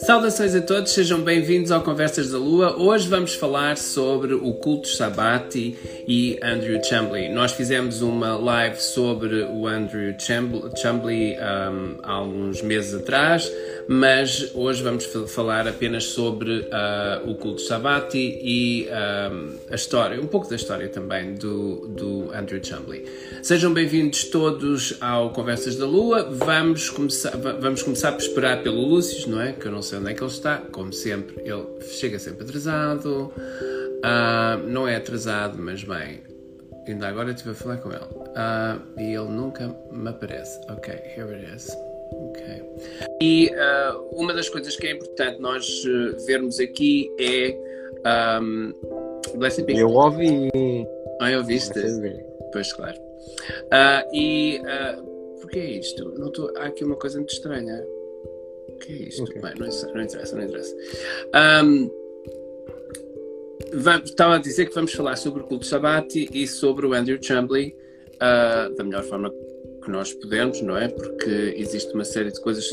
Saudações a todos, sejam bem-vindos ao Conversas da Lua. Hoje vamos falar sobre o culto Sabati e Andrew Chambly. Nós fizemos uma live sobre o Andrew Chambly um, há uns meses atrás, mas hoje vamos falar apenas sobre uh, o culto Sabati e um, a história, um pouco da história também do, do Andrew Chambly. Sejam bem-vindos todos ao Conversas da Lua. Vamos começar, vamos começar por esperar pelo Lúcio, não é? Que eu não sei onde é que ele está. Como sempre, ele chega sempre atrasado. Uh, não é atrasado, mas bem, ainda agora estive a falar com ele. Uh, e ele nunca me aparece. Ok, here it is. Ok. E uh, uma das coisas que é importante nós uh, vermos aqui é. Um, be. Eu ouvi. Ah, eu viste? Pois, claro. Uh, e. Uh, porquê é isto? Não tô, há aqui uma coisa muito estranha. O que é isto? Okay. Bem, não, não, interessa, não interessa. Um, estava a dizer que vamos falar sobre o culto Sabati e sobre o Andrew Chambly uh, da melhor forma que nós podemos, não é? Porque existe uma série de coisas.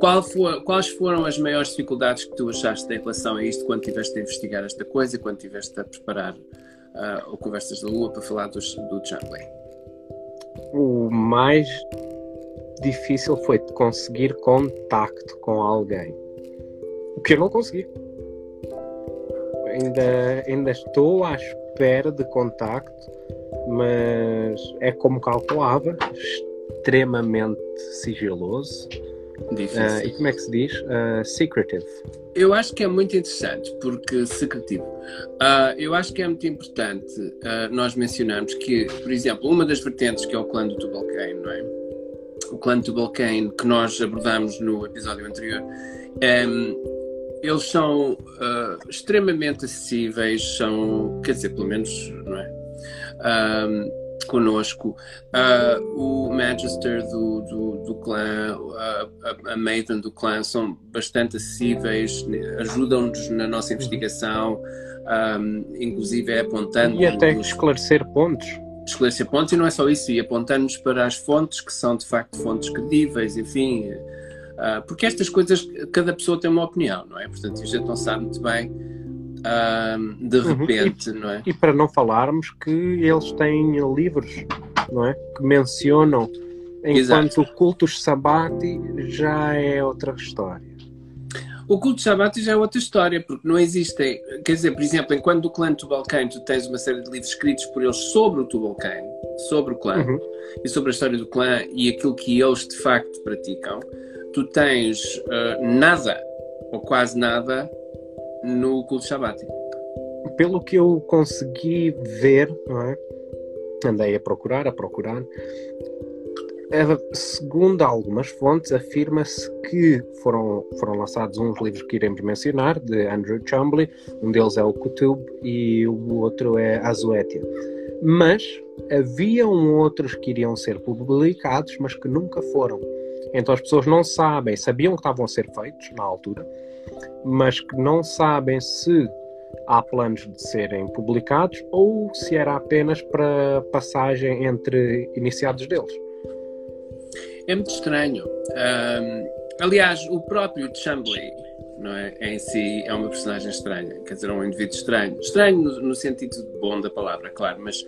Qual for, quais foram as maiores dificuldades que tu achaste em relação a isto quando estiveste a investigar esta coisa, quando estiveste a preparar uh, o Conversas da Lua para falar do, do Chamberlain? O mais difícil foi conseguir contacto com alguém. O que eu não consegui. Ainda, ainda estou à espera de contacto, mas é como calculava, extremamente sigiloso. Uh, e como é que se diz? Uh, secretive. Eu acho que é muito interessante, porque secretivo. Uh, eu acho que é muito importante nós mencionarmos que, por exemplo, uma das vertentes que é o clã do Tubalcane, não é? O clã do Tubalcane que nós abordamos no episódio anterior, um, eles são extremamente acessíveis, são, quer dizer, pelo menos, não é? Um, conosco, uh, o Magister do, do, do clã, a, a Maiden do clã são bastante acessíveis, ajudam-nos na nossa investigação, um, inclusive é apontando. E até esclarecer pontos. Esclarecer pontos, e não é só isso, e apontando-nos para as fontes que são de facto fontes credíveis, enfim. Uh, porque estas coisas, cada pessoa tem uma opinião, não é? Portanto, a gente não sabe muito bem de repente, uhum. não é? E para não falarmos que eles têm livros, não é? Que mencionam, enquanto Exato. o cultus sabati já é outra história. O culto sabati já é outra história, porque não existem, quer dizer, por exemplo, enquanto do clã Tubalcane tu tens uma série de livros escritos por eles sobre o Tubalcane, sobre o clã, uhum. e sobre a história do clã e aquilo que eles de facto praticam, tu tens uh, nada, ou quase nada, no culto sabático. Pelo que eu consegui ver, é? andei a procurar, a procurar, segundo algumas fontes, afirma-se que foram, foram lançados uns livros que iremos mencionar, de Andrew Chambly, um deles é o Kutub e o outro é Azuetia. Mas haviam outros que iriam ser publicados, mas que nunca foram. Então as pessoas não sabem, sabiam que estavam a ser feitos na altura, mas que não sabem se há planos de serem publicados ou se era apenas para passagem entre iniciados deles. É muito estranho. Um, aliás, o próprio Chambly não é, em si é uma personagem estranha, quer dizer, é um indivíduo estranho. Estranho no, no sentido bom da palavra, claro, mas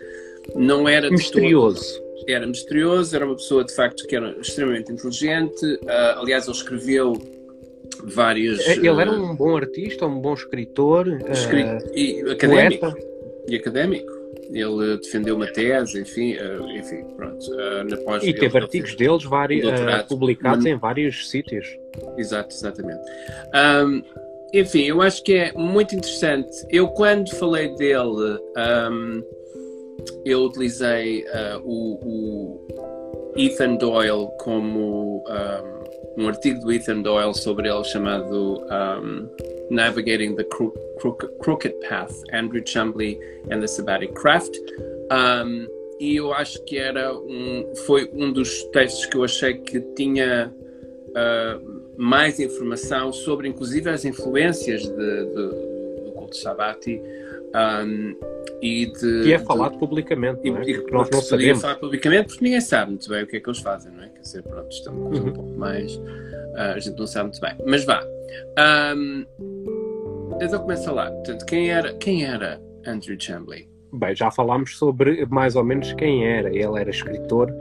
não era misterioso. Todo, era misterioso, era uma pessoa de facto que era extremamente inteligente. Uh, aliás, ele escreveu vários. É, ele era um bom artista, um bom escritor, uh, e académico. Poeta. E académico. Ele defendeu uma tese, enfim, uh, enfim pronto. Uh, e teve artigos deles vários, uh, publicados em vários sítios. Exato, exatamente. Um, enfim, eu acho que é muito interessante. Eu, quando falei dele, um, eu utilizei o, o, Ethan Doyle como. Um, um artigo do Ethan Doyle sobre ele chamado um, Navigating the Cro Crooked Path, Andrew Chambly and the Sabbatic Craft. Um, e eu acho que era um, foi um dos textos que eu achei que tinha uh, mais informação sobre, inclusive, as influências de, de, do culto Sabati. Um, e de. Que é falado publicamente, E, não é? e Porque nós que não sabemos. falar publicamente porque ninguém sabe muito bem o que é que eles fazem, não é? Quer dizer, pronto, isto é uma coisa Uhum. um pouco mais. ah, a gente não sabe muito bem. Mas vá. Ahm, então começa lá. Portanto, quem era, quem era Andrew Chambly? Bem, já falámos sobre mais ou menos quem era. Ele era escritor,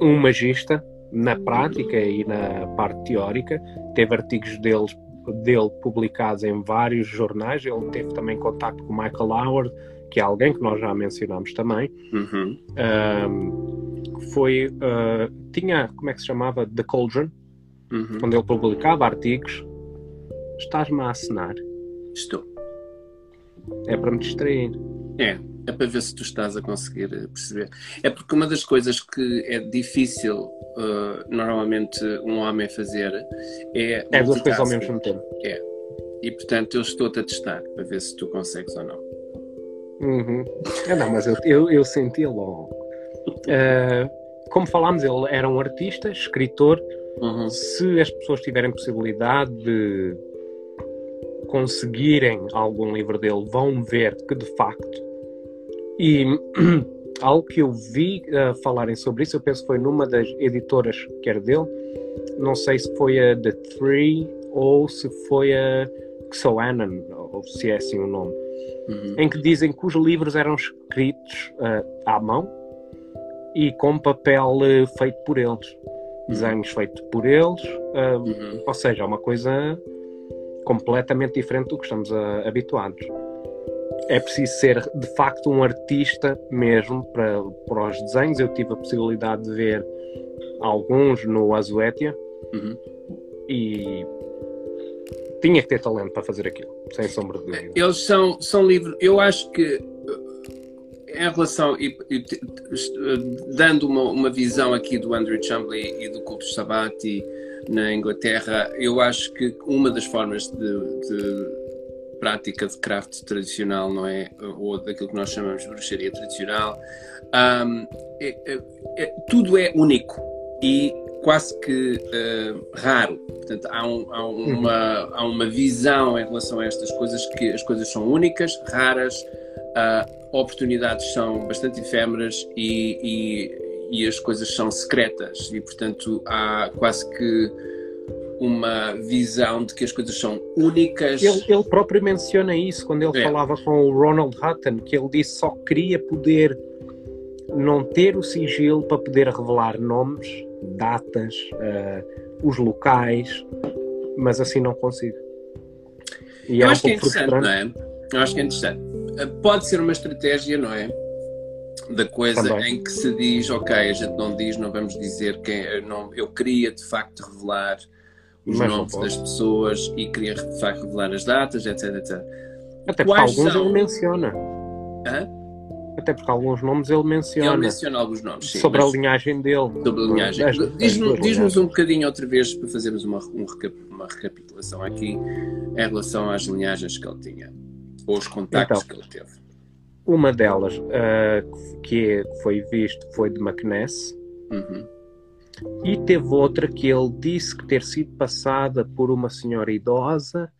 um magista na prática e na parte teórica. Teve artigos deles, dele publicados em vários jornais. Ele teve também contacto com Michael Howard, que é alguém que nós já mencionámos também. Uhum. Ahm, foi, ah, tinha, como é que se chamava? The Cauldron, Uhum. onde ele publicava artigos. Estás-me a assinar. Estou. É para me distrair. É, é para ver se tu estás a conseguir eh, perceber. É porque uma das coisas que é difícil uh, normalmente um homem fazer é. É duas coisas ao mesmo tempo. E portanto eu estou-te a testar para ver se tu consegues ou não. Uhum. Ah, não, mas eu, eu, eu senti logo. Ah, como falámos, ele era um artista, escritor. Uhum. Se as pessoas tiverem possibilidade de conseguirem algum livro dele, vão ver que de facto. E algo que eu vi ah, falarem sobre isso, eu penso que foi numa das editoras que era dele. Não sei se foi a The Three ou se foi a Xoanon, ou se é assim o nome Uhum. em que dizem que os livros eram escritos ah, à mão e com papel eh, feito por eles, desenhos feitos por eles, Uhum. ou seja, é uma coisa completamente diferente do que estamos habituados. É preciso ser de facto um artista mesmo para, para os desenhos. Eu tive a possibilidade de ver alguns no Azuetia Uhum. e tinha que ter talento para fazer aquilo, sem sombra de dúvida. Eles são, são livros. Eu acho que em relação e, e dando uma, uma visão aqui do Andrew Chambly e do culto Sabati na Inglaterra, eu acho que uma das formas de, de prática de craft tradicional, não é? Ou daquilo que nós chamamos de bruxaria tradicional, um, é- é- é- tudo é único e quase que uh, raro. Portanto, há, um- há uma, há uma visão em relação a estas coisas que as coisas são únicas, raras, uh, oportunidades são bastante efêmeras e, e, e as coisas são secretas e, portanto, há quase que uma visão de que as coisas são únicas. Ele, ele próprio menciona isso quando ele É. falava com o Ronald Hutton, que ele disse só queria poder não ter o sigilo para poder revelar nomes, datas, eh, os locais, mas assim não consigo. E Eu é um acho que é interessante, frustrante. não é? Eu acho que é interessante. Uh, Pode ser uma estratégia, não é? Da coisa Também. em que se diz, ok, a gente não diz, não vamos dizer quem eu, não, eu queria de facto revelar os Mas nomes das pessoas e queria de facto revelar as datas, etc, etc. Até porque Quais alguns são? ele menciona. Hã? Até porque alguns nomes ele Ele menciona. menciona alguns nomes, sim, sobre mas- a linhagem dele. sobre a linhagem. Diz-nos linhagens. um bocadinho outra vez para fazermos uma, um recap- uma recapitulação aqui em relação às linhagens que ele tinha, ou os contactos Então. que ele teve. Uma delas que é- que foi visto foi de Macness. Uhum. E teve outra que ele disse que ter sido passada por uma senhora idosa,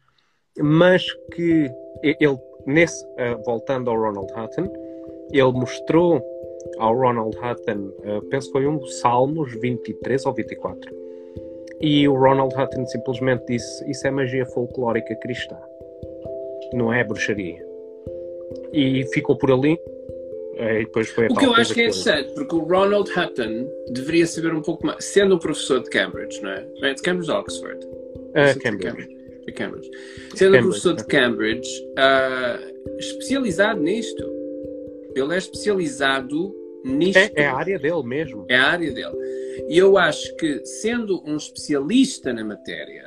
mas que ele, nesse, eh, voltando ao Ronald Hutton, ele mostrou ao Ronald Hutton, eh, penso que foi um Salmos 23 ou 24. E o Ronald Hutton simplesmente disse: Isso é magia folclórica cristã, não é bruxaria. E ficou por ali. A O que eu acho que é interessante, porque o Ronald Hutton deveria saber um pouco mais, sendo um professor de Cambridge, não é? É de Cambridge ou Oxford? De Cambridge. De Cambridge. Sendo um Cambridge, professor de Cambridge, ah, especializado nisto. Ele é especializado nisto. É, é a área dele mesmo. É a área dele. E eu acho que, sendo um especialista na matéria,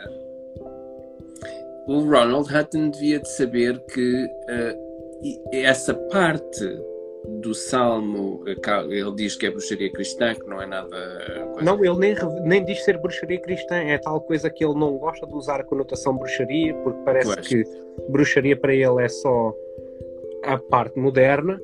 o Ronald Hutton devia de saber que e- essa parte do Salmo, eh, ele diz que é bruxaria cristã, que não é nada. coisa- Não, ele nem, nem diz ser bruxaria cristã, é tal coisa que ele não gosta de usar a conotação bruxaria, porque parece Pois. que bruxaria para ele é só a parte moderna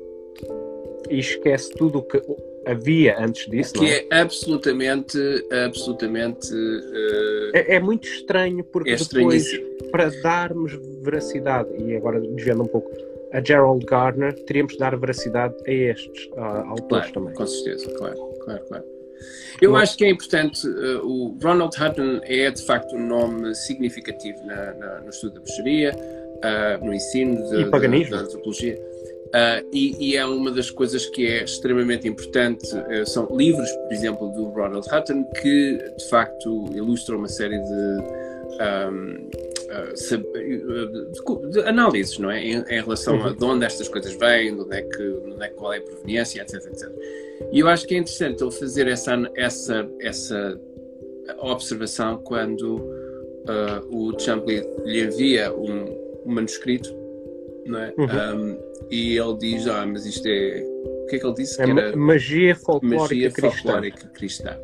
e esquece tudo o que havia antes disso. que é? é absolutamente, absolutamente. eh, É, é muito estranho, porque é depois, para darmos veracidade, e agora desviando um pouco a Gerald Gardner, teríamos de dar veracidade a estes uh, autores claro, também. Com certeza, claro, claro, claro. Eu acho que é importante, uh, o Ronald Hutton é de facto um nome significativo na, na, no estudo da bruxaria, uh, no ensino de, e paganismo. da antropologia. Uh, e, e, é uma das coisas que é extremamente importante. Uh, são livros, por exemplo, do Ronald Hutton, que de facto ilustram uma série de. Um, uh, análises, não é? Em, em relação uhum. a de onde estas coisas vêm, de onde é que, de onde é, qual é a proveniência, etc, etc. E eu acho que é interessante ele fazer essa, essa, essa observação quando o Champley lhe envia um, um manuscrito não é? Uhum. Um, e ele diz: Ah, mas isto é. O que é que ele disse? É que era magia folclórica, magia cristã. folclórica cristã.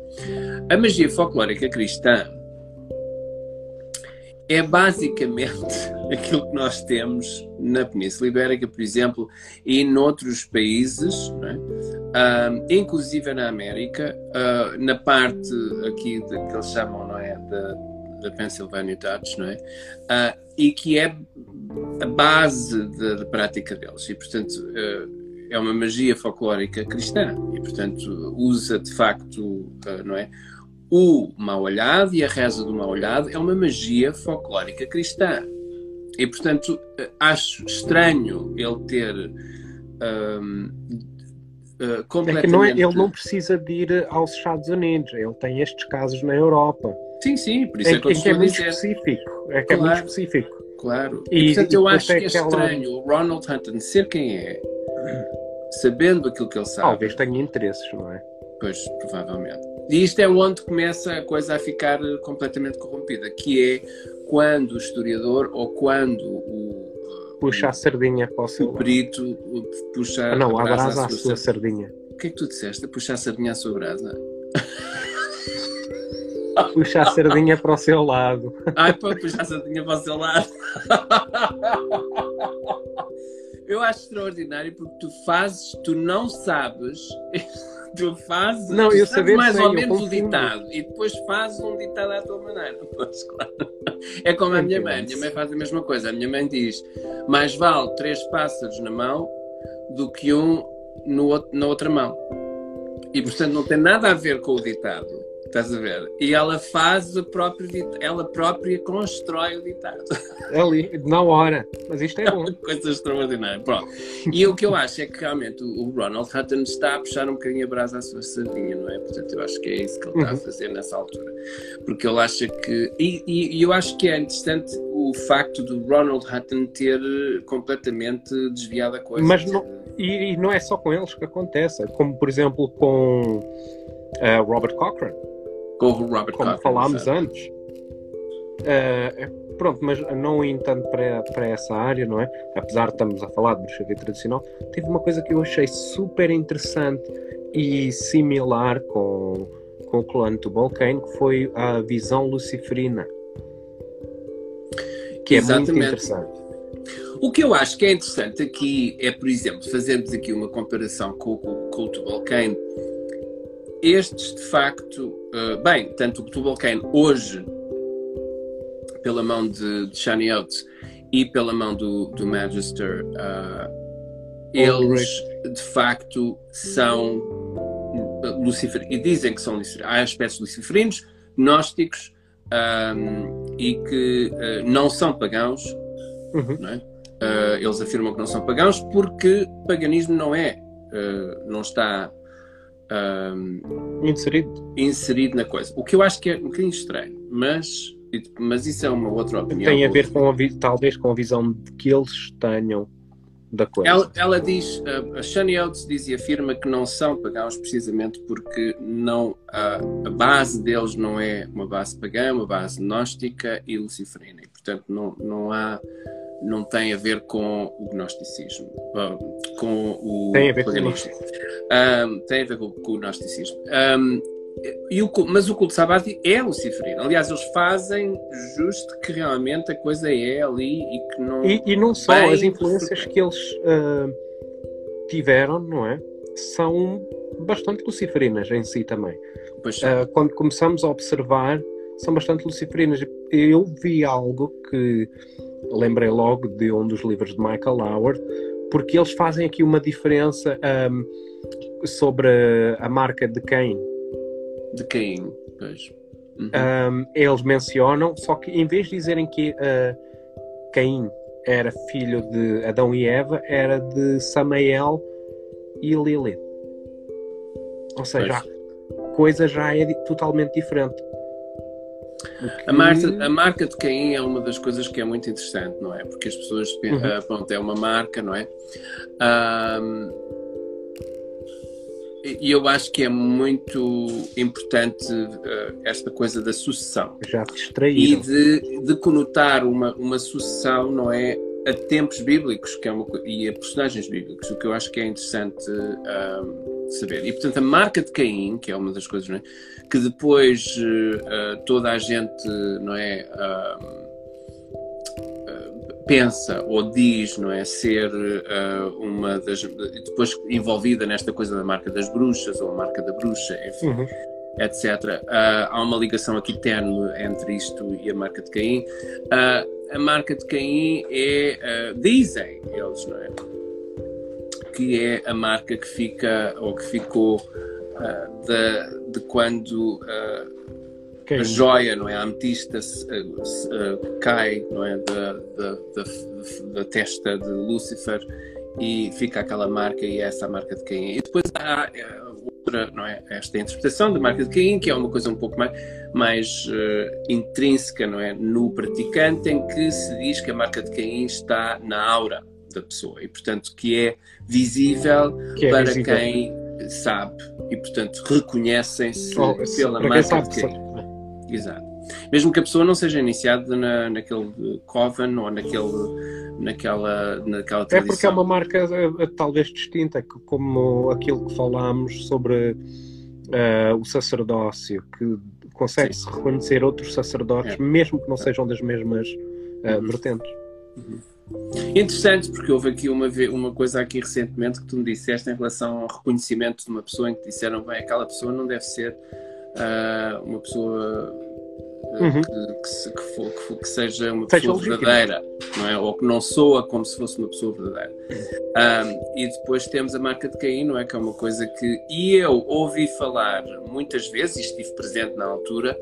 A magia folclórica cristã é basicamente aquilo que nós temos na Península Ibérica, por exemplo, e noutros países, é? inclusive na América, uh, na parte aqui de, que eles chamam, não é, da, da Pennsylvania Dutch, não é, uh, e que é a base da, prática deles. E, portanto, uh, é uma magia folclórica cristã. E, portanto, usa de facto, uh, não é? O mal olhado e a reza do mal olhado é uma magia folclórica cristã. E, portanto, acho estranho ele ter. Um, Uh, completamente... É não é, ele não precisa de ir aos Estados Unidos, ele tem estes casos na Europa. Sim, sim, por isso é, é que, é, que é muito específico. É que claro. é muito específico. Claro. E, e portanto, eu acho que é estranho o Ronald Hunton ser quem é, sabendo aquilo que ele sabe. Talvez tenha interesses, não é? Pois, provavelmente. E isto é onde começa a coisa a ficar completamente corrompida, que é quando o historiador ou quando o puxa a sardinha para o seu o perito puxa ah, não, a brasa, a brasa à sua sardinha. O que é que tu disseste? Puxar a sardinha à sua brasa? Puxa a sardinha para o seu lado. Ai, pô, puxa a sardinha para o seu lado. Eu acho extraordinário porque tu fazes, tu não sabes, tu fazes, não, eu sabes mais sei, ou menos o ditado e depois fazes um ditado à tua maneira. Pois, claro. É como a minha mãe, a minha mãe faz a mesma coisa. A minha mãe diz: mais vale três pássaros na mão do que um no, na outra mão. E portanto não tem nada a ver com o ditado. Estás a ver? E ela faz o próprio ditado, ela própria constrói o ditado. Ali, na hora. Mas isto é bom. É coisa extraordinária. Pronto. E o que eu acho é que realmente o Ronald Hutton está a puxar um bocadinho a brasa à sua sardinha, não é? Portanto, eu acho que é isso que ele está a uhum. fazer nessa altura. Porque ele acha que. E, e, e eu acho que é interessante o facto do Ronald Hutton ter completamente desviado a coisa. Mas não, e, e não é só com eles que acontece. Como, por exemplo, com uh, Robert Cochrane Como Cochran, falámos sabe? antes. Uh, pronto, mas não indo tanto para, para essa área, não é? Apesar de estamos a falar de bruxaria tradicional, teve uma coisa que eu achei super interessante e similar com, com o clã do Balkane, que foi a visão luciferina. Que é Exatamente. muito interessante. O que eu acho que é interessante aqui é, por exemplo, fazermos aqui uma comparação com o culto Balkane estes, de facto, uh, bem, tanto o Cthulhu Kane hoje, pela mão de, de Shani Oates e pela mão do, do Magister, uh, eles, de facto, são luciferinos, e dizem que são luciferinos. Há aspectos luciferinos, gnósticos, um, e que uh, não são pagãos, uhum. não é? Eles afirmam que não são pagãos porque paganismo não é, não está um, inserido. inserido na coisa. O que eu acho que é um bocadinho estranho, mas, mas isso é uma outra opinião. Tem a ver com a, talvez com a visão que eles tenham da coisa. Ela, ela diz, a Shani Oates diz e afirma que não são pagãos precisamente porque não, a, a, base deles não é uma base pagã, uma base gnóstica e luciferina. E, portanto, não, não há não tem a ver com o gnosticismo, com o tem a ver paganismo. Com um, tem a ver com, com o gnosticismo. Um, e o, mas o culto sabático é luciferino. Aliás, eles fazem justo que realmente a coisa é ali e que não. E, e não só as influências que eles uh, tiveram, não é? São bastante luciferinas em si também. Uh, quando começamos a observar, são bastante luciferinas. Eu vi algo que lembrei logo de um dos livros de Michael Howard, porque eles fazem aqui uma diferença um, sobre a marca de Cain. De Cain, pois. Uhum. Um, eles mencionam, só que em vez de dizerem que uh, Caim era filho de Adão e Eva, era de Samael e Lilith. Ou seja, pois. a coisa já é totalmente diferente. A, marca, a marca de Caim é uma das coisas que é muito interessante, não é? Porque as pessoas uhum. pronto, é uma marca, não é? Um, e eu acho que é muito importante uh, esta coisa da sucessão. Já E de, de conotar uma, uma sucessão, não é? A tempos bíblicos que é uma, e a personagens bíblicos, o que eu acho que é interessante uh, saber. E portanto, a marca de Caim, que é uma das coisas, não é? Que depois uh, toda a gente, não é? pensa ou diz, não é, ser uh, uma das depois envolvida nesta coisa da marca das bruxas ou a marca da bruxa, enfim, uhum. etc. Uh, há uma ligação aqui tenue entre isto e a marca de Caim. Uh, a marca de Caim é, dizem eles, não é, que é a marca que fica ou que ficou de, de quando a joia, não é? A ametista uh, uh, cai, não é? Da, da, da, da, testa de Lúcifer e fica aquela marca e é essa marca de Caim. E depois há eh, outra, não é? Esta interpretação da marca de Caim, que é uma coisa um pouco mais, mais uh, intrínseca, não é? No praticante, em que se diz que a marca de Caim está na aura da pessoa e, portanto, que é visível que é para visível. quem sabe e, portanto, reconhecem-se oh, pela marca de Caim. Exato. Mesmo que a pessoa não seja iniciada na, naquele coven ou naquele, naquela, naquela tradição. É porque é uma marca talvez distinta, como aquilo que falámos sobre uh, o sacerdócio, que consegue-se reconhecer outros sacerdotes, é. mesmo que não sejam das mesmas uh, uhum. vertentes. Uhum. Interessante, porque houve aqui uma, uma coisa aqui recentemente que tu me disseste em relação ao reconhecimento de uma pessoa em que disseram, bem, aquela pessoa não deve ser uh, uma pessoa uh, uhum. que, que, for, que, for, que, seja uma pessoa seja verdadeira, não é? ou que não soa como se fosse uma pessoa verdadeira. Um, e depois temos a marca de Caim, não é? Que é uma coisa que e eu ouvi falar muitas vezes, e estive presente na altura,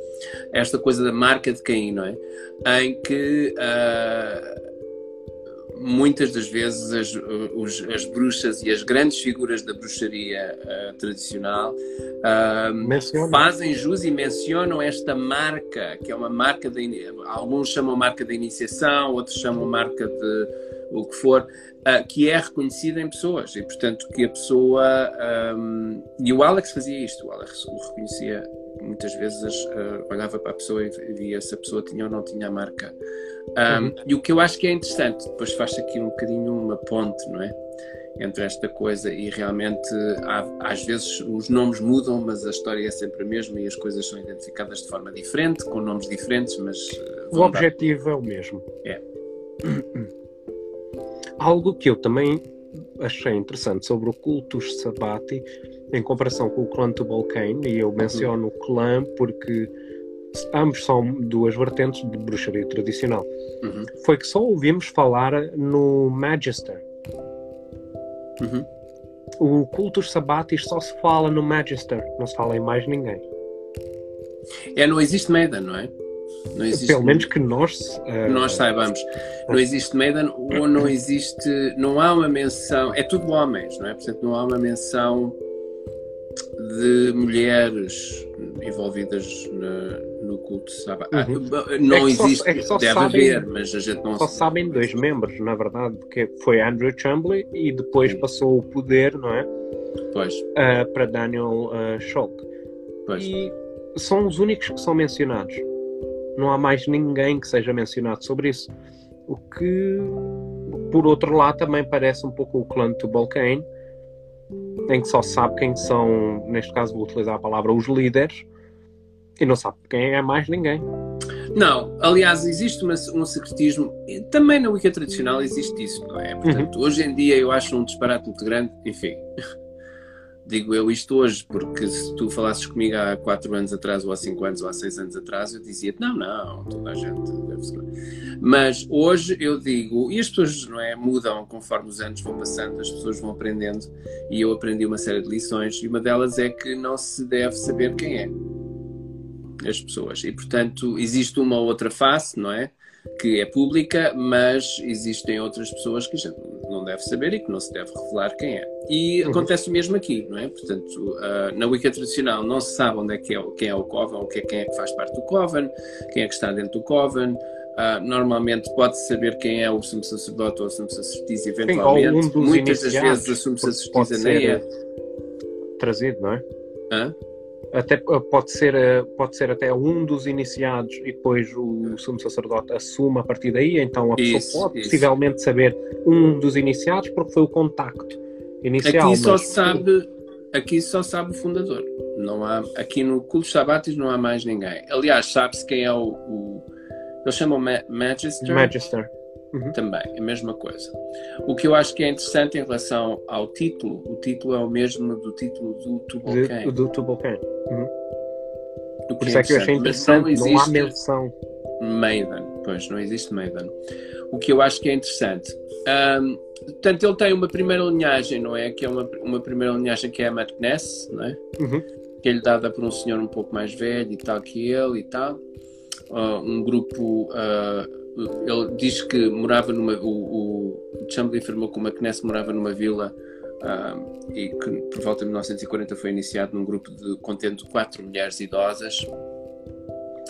esta coisa da marca de Caim, não é? Em que uh, muitas das vezes as, os, as, bruxas e as grandes figuras da bruxaria uh, tradicional uh, fazem jus e mencionam esta marca, que é uma marca de. Alguns chamam marca da iniciação, outros chamam marca de o que for, uh, que é reconhecida em pessoas e, portanto, que a pessoa. Um, e o Alex fazia isto, o Alex o reconhecia muitas vezes, olhava para a pessoa e via se a pessoa tinha ou não tinha a marca um, uhum. E o que eu acho que é interessante, depois faz aqui um bocadinho uma ponte, não é? Entre esta coisa e realmente há, às vezes os nomes mudam, mas a história é sempre a mesma e as coisas são identificadas de forma diferente, com nomes diferentes, mas. Eh, o objetivo dar... é o mesmo. É. Algo que eu também achei interessante sobre o cultus Sabati, em comparação com o clã Tubal-Cain, e eu menciono o clã porque ambos são duas vertentes de bruxaria tradicional. Uhum. Foi que só ouvimos falar no Magister. Uhum. O Cultus Sabatis só se fala no Magister, não se fala em mais ninguém. É, não existe Maiden, não é? Não existe, Pelo menos que nós uh, nós saibamos. Não existe Maiden ou não existe, não há uma menção, é tudo homens, não é? Portanto, não há uma menção de mulheres envolvidas na, no culto sabe? Ah, uhum. não é existe, só, é deve sabem, haver, mas a gente não Só sabem dois membros, na verdade, que foi Andrew Chumbley e depois Sim. passou o poder, não é? Pois. Uh, para Daniel uh, Schulk. Pois. E são os únicos que são mencionados. Não há mais ninguém que seja mencionado sobre isso. O que, por outro lado, também parece um pouco o clã de Tubalcain, em que só sabe quem são, neste caso vou utilizar a palavra, os líderes, e não sabe quem é mais ninguém. Não, aliás, existe uma, um secretismo, também na Wicca tradicional existe isso, não é? Portanto, uhum. hoje em dia eu acho um disparate muito grande, enfim. Digo eu isto hoje, porque se tu falasses comigo há 4 anos atrás, ou há 5 anos, ou há 6 anos atrás, eu dizia não, não, toda a gente deve ser. Mas hoje eu digo, e as pessoas não é, mudam conforme os anos vão passando, as pessoas vão aprendendo, e eu aprendi uma série de lições, e uma delas é que não se deve saber quem é as pessoas. E portanto, existe uma ou outra face, não é? Que é pública, mas existem outras pessoas que a gente não deve saber e que não se deve revelar quem é. E uhum. acontece o mesmo aqui, não é? Portanto, uh, na Wicca tradicional não se sabe onde é que é, quem é o Coven, ou quem é que faz parte do Coven, quem é que está dentro do Coven. Uh, normalmente pode-se saber quem é o sumo sacerdote ou o sumo sacerdotisa, eventualmente. Sim, um Muitas das vezes o sumo sacerdotisa nem é. Trazido, não é? Hã? Até pode ser, pode ser até um dos iniciados e depois o sumo sacerdote assume a partir daí, então a pessoa isso, pode isso. possivelmente saber um dos iniciados porque foi o contacto inicial. Aqui só mas... sabe, aqui só sabe o fundador. Não há, aqui no culto Sabatis não há mais ninguém. Aliás, sabe-se quem é o, o eles chamam Ma Magister. Magister. Uhum. Também, a mesma coisa. O que eu acho que é interessante em relação ao título, o título é o mesmo do título do Tubolcan. Do Tubolcan. Uhum. Por isso é que eu achei interessante, não, não há menção. Maiden, pois, não existe Maiden. O que eu acho que é interessante. Um, portanto, ele tem uma primeira linhagem, não é? Que é uma, uma primeira linhagem que é a McNess, não é? Uhum. Que é lhe dada por um senhor um pouco mais velho e tal que ele e tal. Uh, um grupo. Uh, ele diz que morava numa. O, o Chambly afirmou que o McNess morava numa vila uh, e que por volta de 1940 foi iniciado num grupo de contendo quatro mulheres idosas.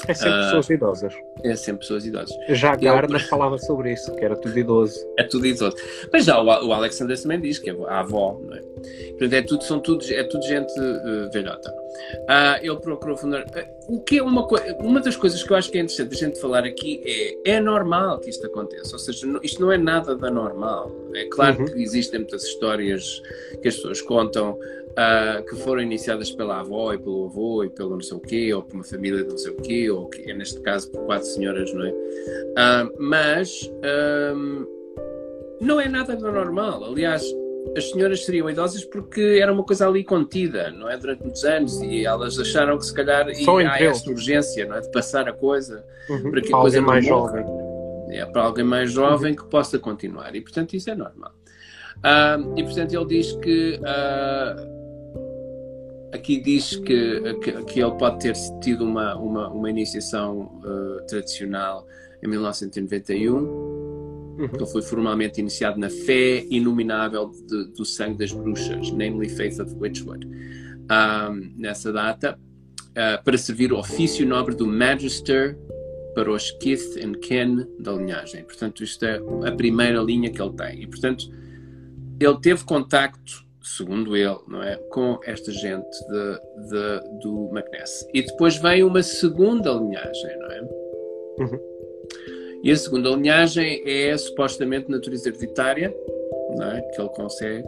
É sempre uh, pessoas idosas. É sempre pessoas idosas. Já Gardner eu... falava sobre isso, que era tudo idoso. É tudo idoso. Mas já o, o Alexander também diz que é a avó, não é? Portanto, é tudo, são tudo, é tudo gente uh, velhota. Uh, ele procurou fundar. Uh, o que é uma, uma das coisas que eu acho que é interessante a gente falar aqui é é normal que isto aconteça. Ou seja, não, isto não é nada da normal. É claro uhum. que existem muitas histórias que as pessoas contam uh, que foram iniciadas pela avó e pelo avô e pelo não sei o quê, ou por uma família de não sei o quê, ou que é neste caso por quatro senhoras, não é? Uh, mas um, não é nada do normal. Aliás, as senhoras seriam idosas porque era uma coisa ali contida, não é? Durante muitos anos e elas acharam que se calhar ia, há essa urgência, não é? De passar a coisa uhum. para que a coisa mais jovem. É para alguém mais jovem que possa continuar e portanto isso é normal. E portanto ele diz que uh, aqui diz que, que, que, ele pode ter tido uma, uma, uma iniciação uh, tradicional em 1991. Uhum. Ele foi formalmente iniciado na fé inominável de, do sangue das bruxas, namely Faith of Witchwood, um, nessa data, uh, para servir o ofício nobre do Magister para os Kith and Ken da linhagem. Portanto, isto é a primeira linha que ele tem. E, portanto, ele teve contacto segundo ele, não é? Com esta gente de, de, do McNess. E depois vem uma segunda linhagem, não é? Uhum. E a segunda linhagem é supostamente natureza hereditária, não é? Que ele consegue.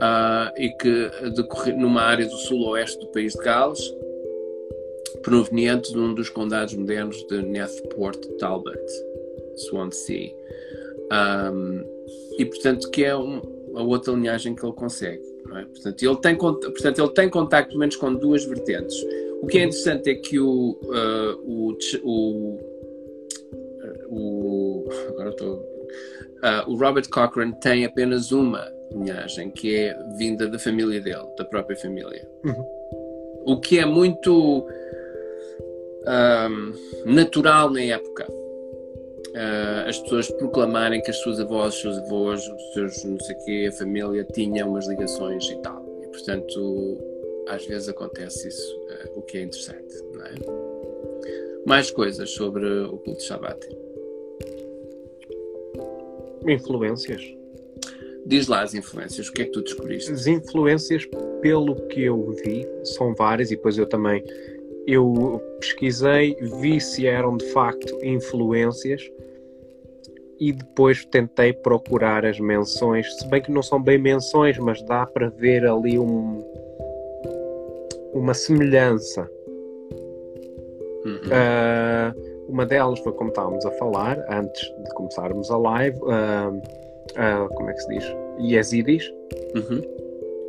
Uh, e que decorre numa área do sul-oeste do país de Gales, proveniente de um dos condados modernos de Nethport Talbot, Swansea. Um, e portanto que é um, a outra linhagem que ele consegue. É? Portanto, ele tem, portanto, ele tem contacto pelo menos com duas vertentes. O que é interessante é que o, uh, o, o, o, agora estou, uh, o Robert Cochrane tem apenas uma linhagem, que é vinda da família dele, da própria família. Uhum. O que é muito um, natural na época uh, as pessoas proclamarem que as suas avós, os seus avós, os seus não sei quê, a família tinham umas ligações e tal. E portanto, às vezes acontece isso, uh, o que é interessante, é? Mais coisas sobre o culto de Shabbat. Influências. Diz lá as influências, o que é que tu descobriste? As influências, pelo que eu vi, são várias, e depois eu também eu pesquisei, vi se eram de facto influências e depois tentei procurar as menções, se bem que não são bem menções, mas dá para ver ali um, uma semelhança. Uhum. Uh, uma delas foi como estávamos a falar antes de começarmos a live, uh, uh, como é que se diz? Yazidis, uhum.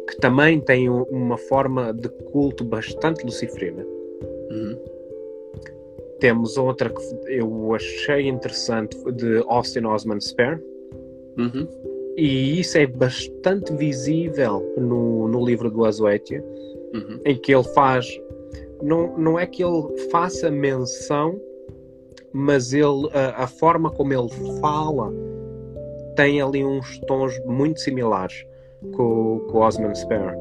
que também tem uma forma de culto bastante luciferina. Uhum. Temos outra que eu achei interessante de Austin Osman Spare. Uhum. E isso é bastante visível no, no livro do Azuetia, Uhum. em que ele faz. Não, não é que ele faça menção, mas ele, a, a forma como ele fala tem ali uns tons muito similares com, com o Osman Spare.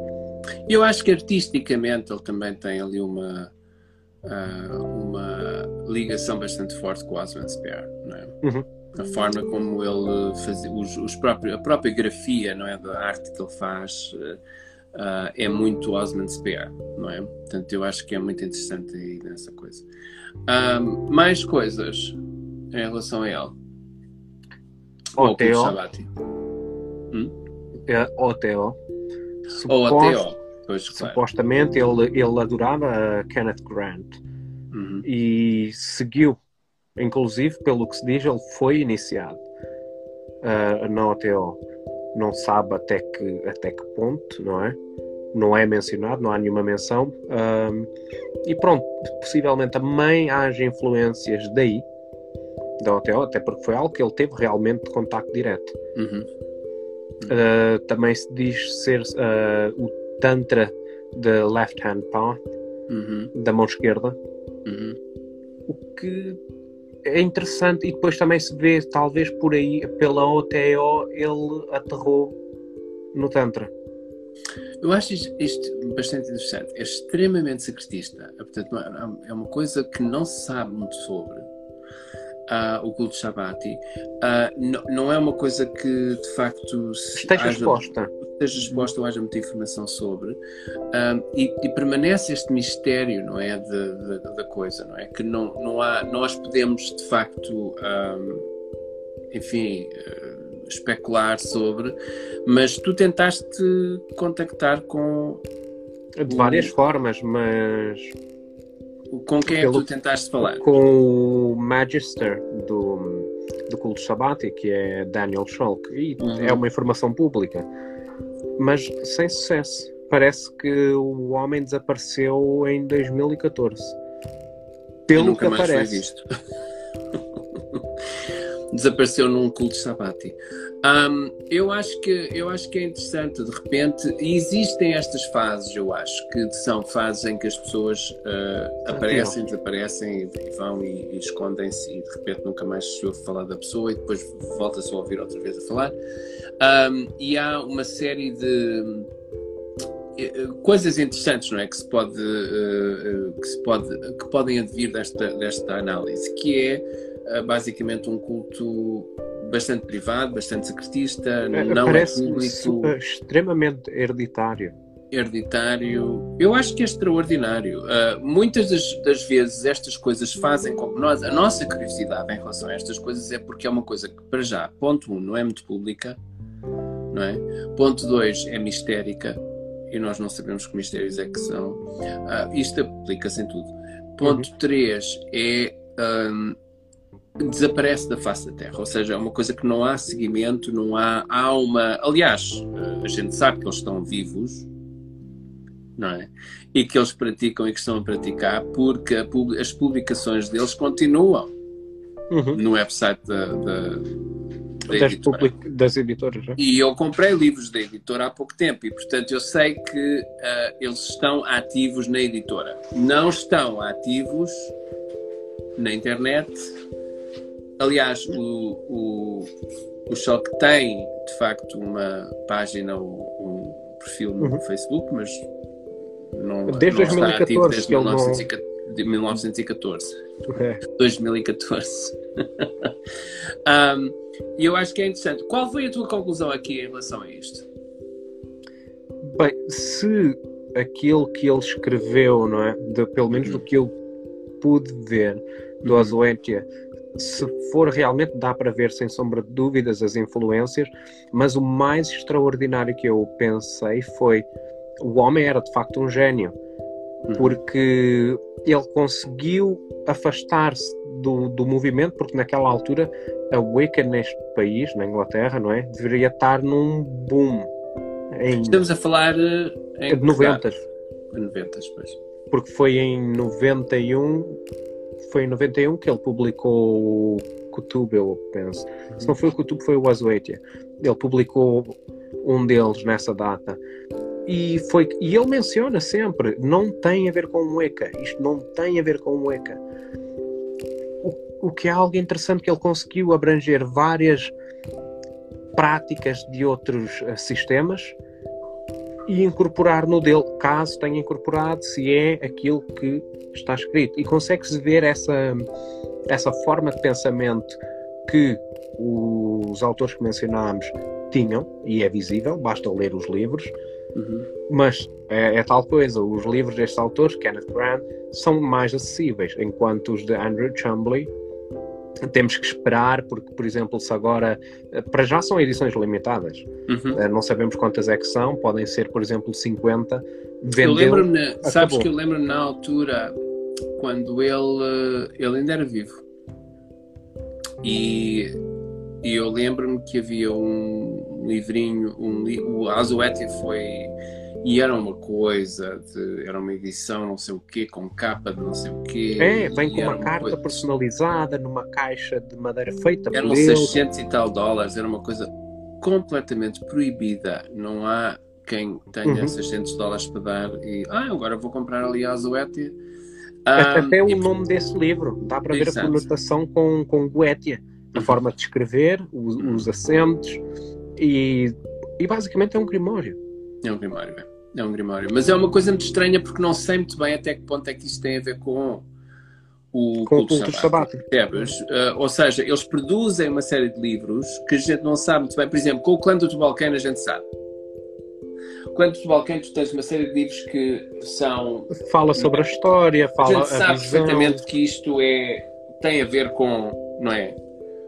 Eu acho que artisticamente ele também tem ali uma, ah, uma ligação bastante forte com o Osman Spare, não é? Uhum. A forma como ele fazia, os, os próprios, a própria grafia, não é, da arte que ele faz ah, é muito Osman Spare, não é? Portanto, eu acho que é muito interessante aí nessa coisa. Mais coisas em relação a ele. Ou Oteo. ao Sabati. É, Oteo. Ou Supos- até ao. Pois, claro. Supostamente ele, ele adorava Kenneth Grant Uhum. e seguiu. Inclusive, pelo que se diz, ele foi iniciado ah, na OTO. Não sabe até que, até que ponto, não é? Não é mencionado, não há nenhuma menção. E pronto, possivelmente também haja influências daí, da OTO, até porque foi algo que ele teve realmente de contacto direto. Uhum. Uh, também se diz ser uh, o Tantra da Left Hand Path, Uhum. da mão esquerda, Uhum. o que é interessante. E depois também se vê, talvez por aí, pela OTO, ele aterrou no Tantra. Eu acho isto, isto bastante interessante. É extremamente secretista. Portanto, é- é uma coisa que não se sabe muito sobre ah, o culto Shabati. Ah, não, é uma coisa que de facto se Esteja exposta. esteja exposta ou haja muita informação sobre. Ah, e, e permanece este mistério, não é? de- de- da coisa, não é? Que não, não há, nós podemos de facto, ah, enfim. especular sobre, mas tu tentaste contactar com De várias formas, mas com quem é que tu tentaste falar? com o Magister do, do culto Shabati, que é Daniel Scholk, e Uhum. é uma informação pública, mas sem sucesso. Parece que o homem desapareceu em 2014. E Pelo nunca que mais foi aparece. Desapareceu num culto Sabati. Ahm, eu, acho que, eu acho que é interessante, de repente, e existem estas fases, eu acho, que são fases em que as pessoas ah, aparecem, desaparecem e, vão e, e escondem-se e de repente nunca mais se ouve falar da pessoa e depois volta-se a ouvir outra vez a falar. Ahm, e há uma série de eh, coisas interessantes, não é, que se pode, eh, eh, que se pode, que podem advir desta desta análise, que é eh, basicamente um culto bastante privado, bastante secretista, não é Parece público, extremamente hereditário. hereditário. Eu acho que é extraordinário. Ah, muitas das, das vezes estas coisas fazem com que nós, a nossa curiosidade em relação a estas coisas é porque é uma coisa que, para já, ponto um, não é muito pública, não é? Ponto dois, é mistérica e nós não sabemos que mistérios é que são. Ah, isto aplica-se em tudo. Ponto três é. ahm, desaparece da face da Terra, ou seja, é uma coisa que não há seguimento, não há, há uma. Aliás, ah, a gente sabe que eles estão vivos, não é? E que eles praticam e que estão a praticar porque a as publicações deles continuam Uhum. no website da, da, da Das, editora. das editoras. né? E eu comprei livros da editora há pouco tempo e, portanto, eu sei que ah, eles estão ativos na editora. Não estão ativos na internet. Aliás, o, o, o Shock tem, de facto, uma página, um, um perfil no Uhum. Facebook, mas não, Desde não está ativo 2014 desde que ele não- 1914. de 1914. É. 2014. Um, E eu acho que é interessante. Qual foi a tua conclusão aqui em relação a isto? Bem, se aquilo que ele escreveu, não é? De, pelo menos do que eu pude ver do Uhum. Se for realmente, dá para ver sem sombra de dúvidas as influências, mas o mais extraordinário que eu pensei foi o homem era de facto um gênio, Uhum. porque ele conseguiu afastar-se do, do movimento, porque naquela altura a Wicca neste país, na Inglaterra, não é? Deveria estar num boom. Em, Estamos a falar eh, em de 90. 90, pois. Porque foi em 91, foi em 91 que ele publicou o Kutub, eu penso. Se não foi o Kutub, foi o Azuetia. Ele publicou um deles nessa data. E, foi, e ele menciona sempre, não tem a ver com o ECA, isto não tem a ver com o ECA. O, o que é algo interessante que ele conseguiu abranger várias práticas de outros uh, sistemas e incorporar no dele, caso tenha incorporado, se é aquilo que está escrito. E consegue-se ver essa, essa forma de pensamento que os autores que mencionámos tinham, e é visível, basta ler os livros, uhum. mas é, é, tal coisa, os livros destes autores, Kenneth Grant, são mais acessíveis, enquanto os de Andrew Chumbley temos que esperar, porque, por exemplo, se agora. Para já são edições limitadas. Uhum. Eh, não sabemos quantas é que são, podem ser, por exemplo, 50. Vendeu, eu lembro-me, sabes que eu lembro na altura, quando ele, ele ainda era vivo. E, e eu lembro-me que havia um livrinho, um, o Azuete foi e era uma coisa, de, era uma edição não sei o quê, com capa de não sei o quê. É, vem com uma, uma carta coisa... personalizada numa caixa de madeira feita Eram 600 e tal dólares, era uma coisa completamente proibida. Não há quem tenha uhum. 600 dólares para dar e, ah, agora vou comprar ali a Azuetia. Um, Até o nome desse livro, dá para ver a conotação com, com Goetia, a uhum. forma de escrever, os, os acentos e, e basicamente é um grimório. É um Grimário, é. é um Grimário. Mas é uma coisa muito estranha porque não sei muito bem até que ponto é que isso tem a ver com o com culto, culto sabático. Uh, ou seja, eles produzem uma série de livros que a gente não sabe muito bem. Por exemplo, com o clã do Tubalcano a gente sabe. O clã do Tubalcano tu tens uma série de livros que são... Fala sobre a história, fala a gente sabe perfeitamente que isto é, tem a ver com... Não é?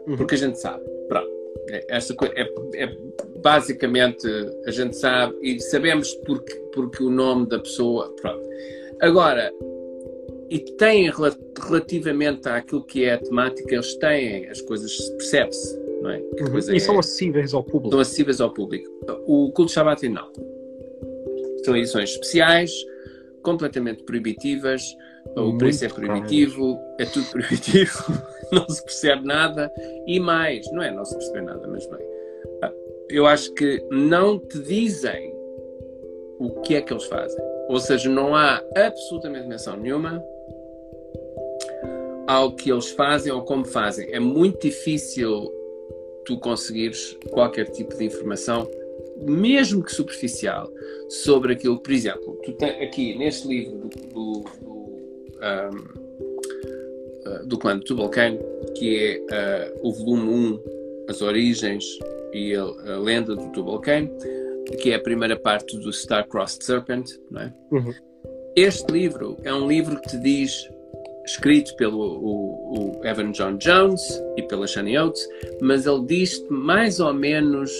Uhum. Porque a gente sabe. Pronto. É, essa é, é, basicamente a gente sabe e sabemos porque, porque o nome da pessoa. Pronto. Agora, e tem relativamente àquilo que é a temática, eles têm, as coisas percebe-se, não é? Uhum. E são acessíveis ao público. São acessíveis ao público. O culto Shabbat não. São edições especiais, completamente proibitivas, o Muito preço é proibitivo, é tudo proibitivo, não se percebe nada e mais, não é? Não se percebe nada, mas bem eu acho que não te dizem o que é que eles fazem. Ou seja, não há absolutamente menção nenhuma ao que eles fazem ou como fazem. É muito difícil tu conseguires qualquer tipo de informação, mesmo que superficial, sobre aquilo. Por exemplo, tu tens aqui neste livro do, do, do, um, uh, do clã de Tubalcane, que é uh, o volume 1, As Origens, e a, a lenda do Tubalcane, que é a primeira parte do Star-Crossed Serpent, não é? Uhum. Este livro é um livro que te diz, escrito pelo o, o Evan John Jones e pela Shani Oates, mas ele diz-te mais ou menos,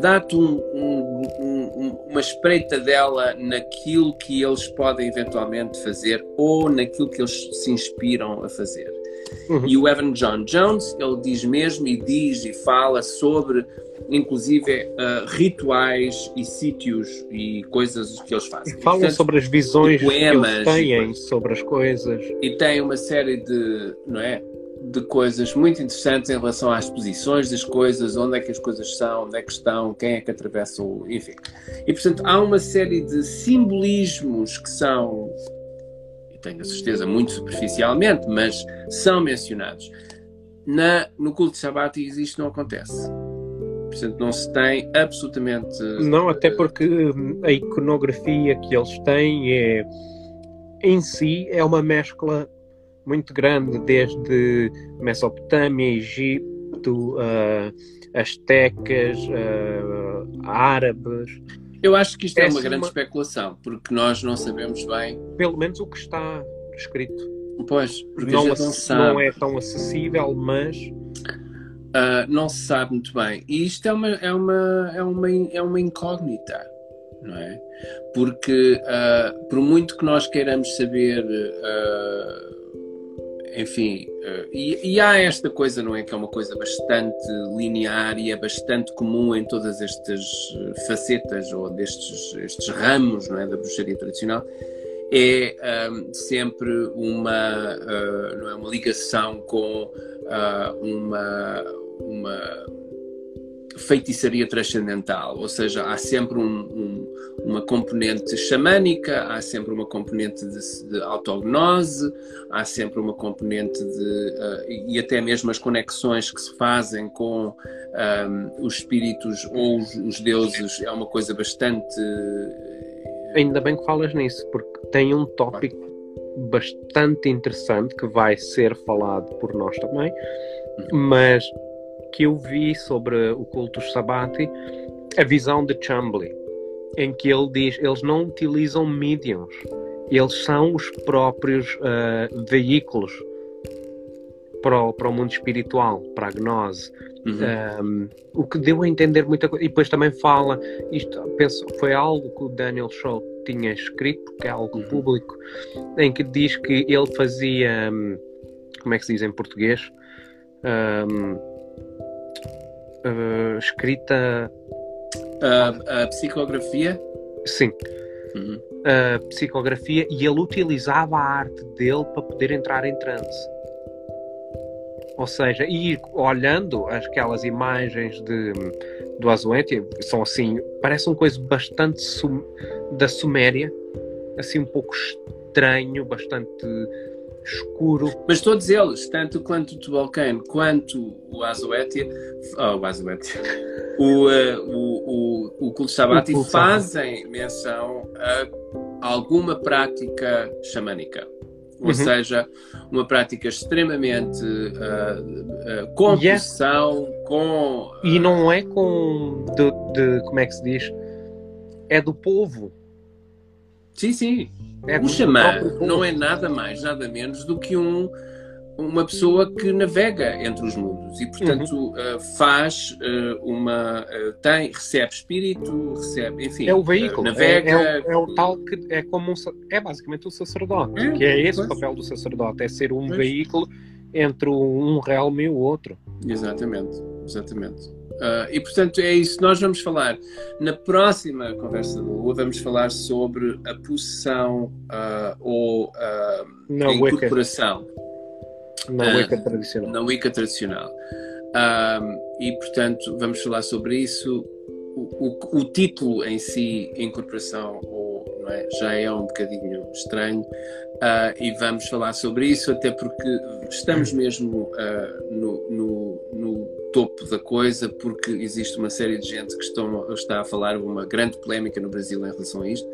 dá-te um, um, um, uma espreita dela naquilo que eles podem eventualmente fazer ou naquilo que eles se inspiram a fazer. Uhum. E o Evan John Jones, ele diz mesmo e diz e fala sobre, inclusive, uh, rituais e sítios e coisas que eles fazem. E falam Portanto, sobre as visões poemas, que eles têm sobre as coisas. E tem uma série de, não é? de coisas muito interessantes em relação às posições das coisas, onde é que as coisas são, onde é que estão, quem é que atravessa o. enfim. E portanto há uma série de simbolismos que são tenho a certeza muito superficialmente, mas são mencionados. Na, no culto de Shabat isto não acontece. Portanto, não se tem absolutamente. Não, até porque hum, a iconografia que eles têm é, em si é uma mescla muito grande, desde Mesopotâmia, Egito, uh, astecas, uh, árabes. Eu acho que isto é, é uma grande uma... especulação, porque nós não sabemos bem. Pelo menos o que está escrito. Pois, porque não, não, sabe. não é tão acessível, mas. Uh, não se sabe muito bem. E isto é uma, é uma, é uma, é uma incógnita, não é? Porque, uh, por muito que nós queiramos saber uh, enfim, uh, e, e, há esta coisa, não é? Que é uma coisa bastante linear e é bastante comum em todas estas facetas ou destes estes ramos, não é? Da bruxaria tradicional. É um, sempre uma, uh, não é? uma ligação com uh, uma, uma feitiçaria transcendental, ou seja, há sempre um, um, uma componente xamânica, há sempre uma componente de, de autognose, há sempre uma componente de. Uh, e até mesmo as conexões que se fazem com um, os espíritos ou os, os, deuses é uma coisa bastante. Ainda bem que falas nisso, porque tem um tópico bastante interessante que vai ser falado por nós também, uhum. mas que eu vi sobre o cultus sabati, a visão de Chambly, em que ele diz eles não utilizam mediums, eles são os próprios uh, veículos para o, para o mundo espiritual, para a gnose. Uhum. Um, o que deu a entender muita coisa. E depois também fala, isto penso, foi algo que o Daniel Shaw tinha escrito, porque é algo uhum. público, em que diz que ele fazia, um, como é que se diz em português? Um, uh, escrita. A, a, psicografia? Sim. Uhum. A psicografia e ele utilizava a arte dele para poder entrar em transe. Ou seja, ir olhando aquelas imagens de, do Azuete, são assim, parece uma coisa bastante sum, da Suméria, assim um pouco estranho, bastante escuro. Mas todos eles, tanto quanto o Tubalcane quanto o Azoetia, oh, o Azoetia, o, uh, o, o, o Kultu Sabati fazem menção a alguma prática xamânica. Ou uhum. seja, uma prática extremamente uh, uh, com yeah. com. Uh... E não é com. De, de, como é que se diz? É do povo. Sim, sim. É o xamã não é nada mais, nada menos do que um, uma pessoa que navega entre os mundos e, portanto, uhum. uh, faz uh, uma. Uh, tem, recebe espírito, recebe. Enfim, é o veículo, navega. É, é, o, é, o, tal que é como um, é basicamente o sacerdote, é, que é esse o papel do sacerdote, é ser um pois. veículo entre um realme e o outro. Exatamente, exatamente. Uh, e portanto é isso. Nós vamos falar na próxima conversa do Lua, vamos falar sobre a possessão uh, ou uh, a incorporação na Wicca tradicional. Na Wicca tradicional. e portanto vamos falar sobre isso. O, o, o título em si, incorporação ou é? já é um bocadinho estranho. e vamos falar sobre isso, até porque estamos mesmo no, no, no topo da coisa, porque existe uma série de gente que estão, está a falar uma grande polémica no Brasil em relação a isto,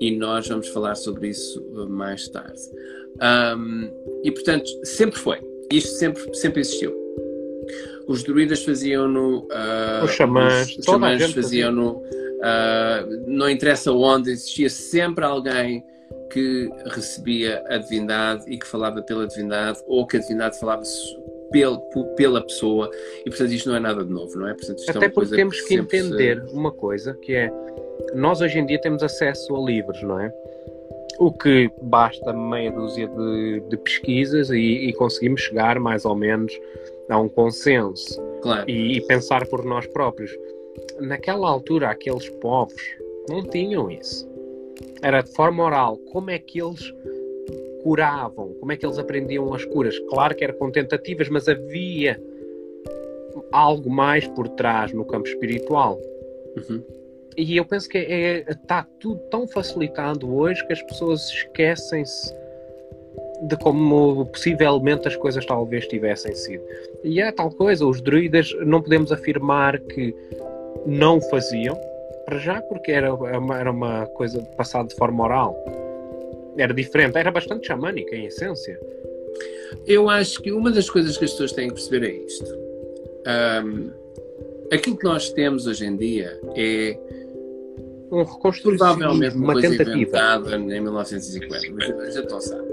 e nós vamos falar sobre isso uh, mais tarde. Um, e portanto, sempre foi. Isto sempre, sempre existiu. Os druidas faziam no. Uh, os xamãs, os, os xamãs faziam no. Uh, não interessa onde, existia sempre alguém que recebia a divindade e que falava pela divindade, ou que a divindade falava pel, pela pessoa e portanto isto não é nada de novo, não é? Portanto, Até é porque temos que, que entender se... uma coisa que é nós hoje em dia temos acesso a livros, não é? O que basta meia dúzia de, de pesquisas e, e, conseguimos chegar mais ou menos a um consenso claro. e, e pensar por nós próprios. Naquela altura, aqueles povos não tinham isso. Era de forma oral. Como é que eles curavam, como é que eles aprendiam as curas. Claro que eram com tentativas, mas havia algo mais por trás no campo espiritual. Uhum. E eu penso que é, está tudo tão facilitado hoje que as pessoas esquecem-se de como possivelmente as coisas talvez tivessem sido. E é tal coisa, os druidas não podemos afirmar que não faziam, para já porque era, era uma coisa passada de forma oral era diferente, era bastante xamânica em essência. Eu acho que uma das coisas que as pessoas têm que perceber é isto. Um, aquilo que nós temos hoje em dia é um provavelmente uma, uma coisa tentativa. inventada em 1950, mas já estão sabe.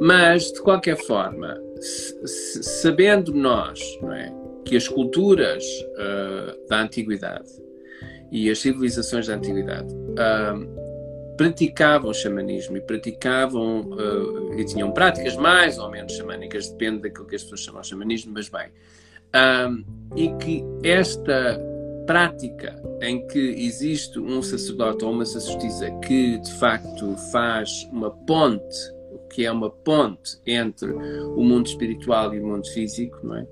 Mas, de qualquer forma, sabendo nós não é, que as culturas uh, da antiguidade e as civilizações da antiguidade uh, praticavam xamanismo e praticavam uh, e tinham práticas mais ou menos xamânicas, depende daquilo que as pessoas chamam de xamanismo, mas bem. E que esta prática em que existe um sacerdote ou uma sacerdotisa que de facto faz uma ponte, o que é uma ponte entre o mundo espiritual e o mundo físico, não é?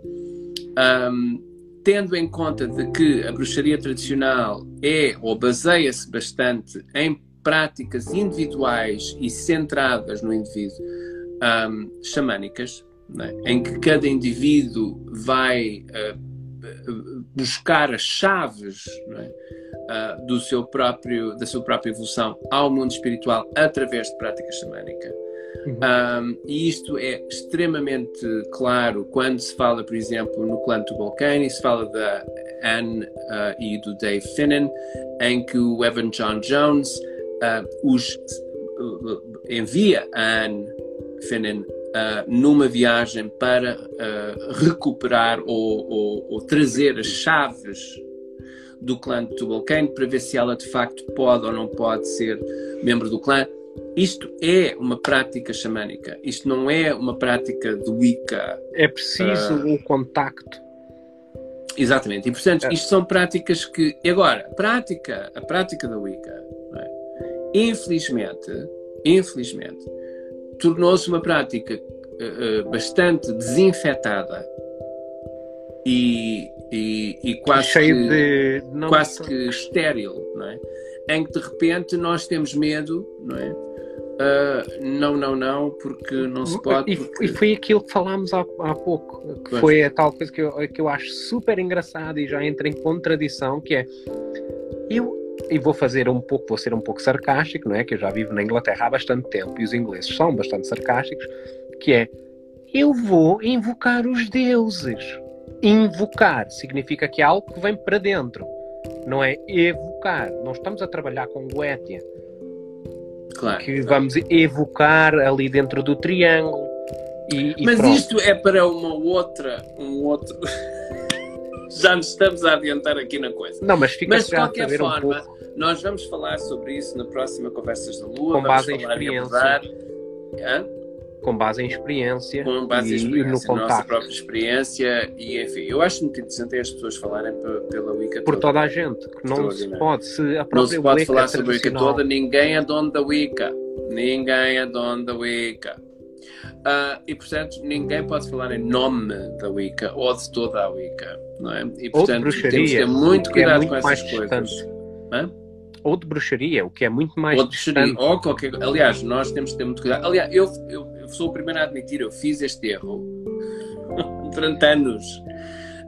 Um, tendo em conta de que a bruxaria tradicional é ou baseia-se bastante em práticas individuais e centradas no indivíduo, um, xamânicas, é? em que cada indivíduo vai uh, buscar as chaves uh, do seu próprio, da sua própria evolução ao mundo espiritual através de prática xamânica. Uhum. Um, e isto é extremamente claro quando se fala, por exemplo, no clã Tubalcane, se fala da Anne uh, e do Dave Finnan, em que o Evan John Jones uh, os uh, envia a Anne Finnan numa viagem para recuperar ou, ou, ou trazer as chaves do clã de Tubalcane para ver se ela de facto pode ou não pode ser membro do clã. Isto é uma prática xamânica, isto não é uma prática de Wicca. É preciso uh, um contacto. Exatamente, e portanto, é. isto são práticas que. Agora, a prática, a prática da Wicca, é? infelizmente, infelizmente, tornou-se uma prática uh, bastante desinfetada e, e, e quase, Cheio que, de... quase que estéril, não é? em que de repente nós temos medo, não é? Uh, não, não, não, porque não se pode. Porque... E, foi aquilo que falámos há, há pouco, que pois. foi a tal coisa que eu, que eu acho super engraçada e já entra em contradição, que é eu e vou fazer um pouco, vou ser um pouco sarcástico, não é? Que eu já vivo na Inglaterra há bastante tempo e os ingleses são bastante sarcásticos, que é eu vou invocar os deuses. Invocar significa que é algo que vem para dentro, não é evocar. Nós estamos a trabalhar com Goetia claro, que vamos evocar ali dentro do triângulo. E, e Mas pronto. isto é para uma outra, um outro. já nos estamos a adiantar aqui na coisa. Não, mas fica mas de qualquer forma, um nós vamos falar sobre isso na próxima Conversas da Lua. Com base em experiência com base em experiência com base em experiência, nossa própria experiência e enfim, eu acho muito interessante as pessoas falarem pela Wicca por toda, toda a gente, que não se pode se a não se pode falar sobre a Wicca toda, ninguém é dono da Wicca ninguém é dono da Wicca uh, e portanto ninguém pode falar em nome da Wicca ou de toda a Wicca não é? e portanto temos que ter muito é cuidado é muito com essas coisas. ou de bruxaria, o que é muito mais. Ou de bruxaria, ou qualquer Aliás, nós temos que ter muito cuidado. Aliás, eu, eu sou o primeiro a admitir, eu fiz este erro durante anos.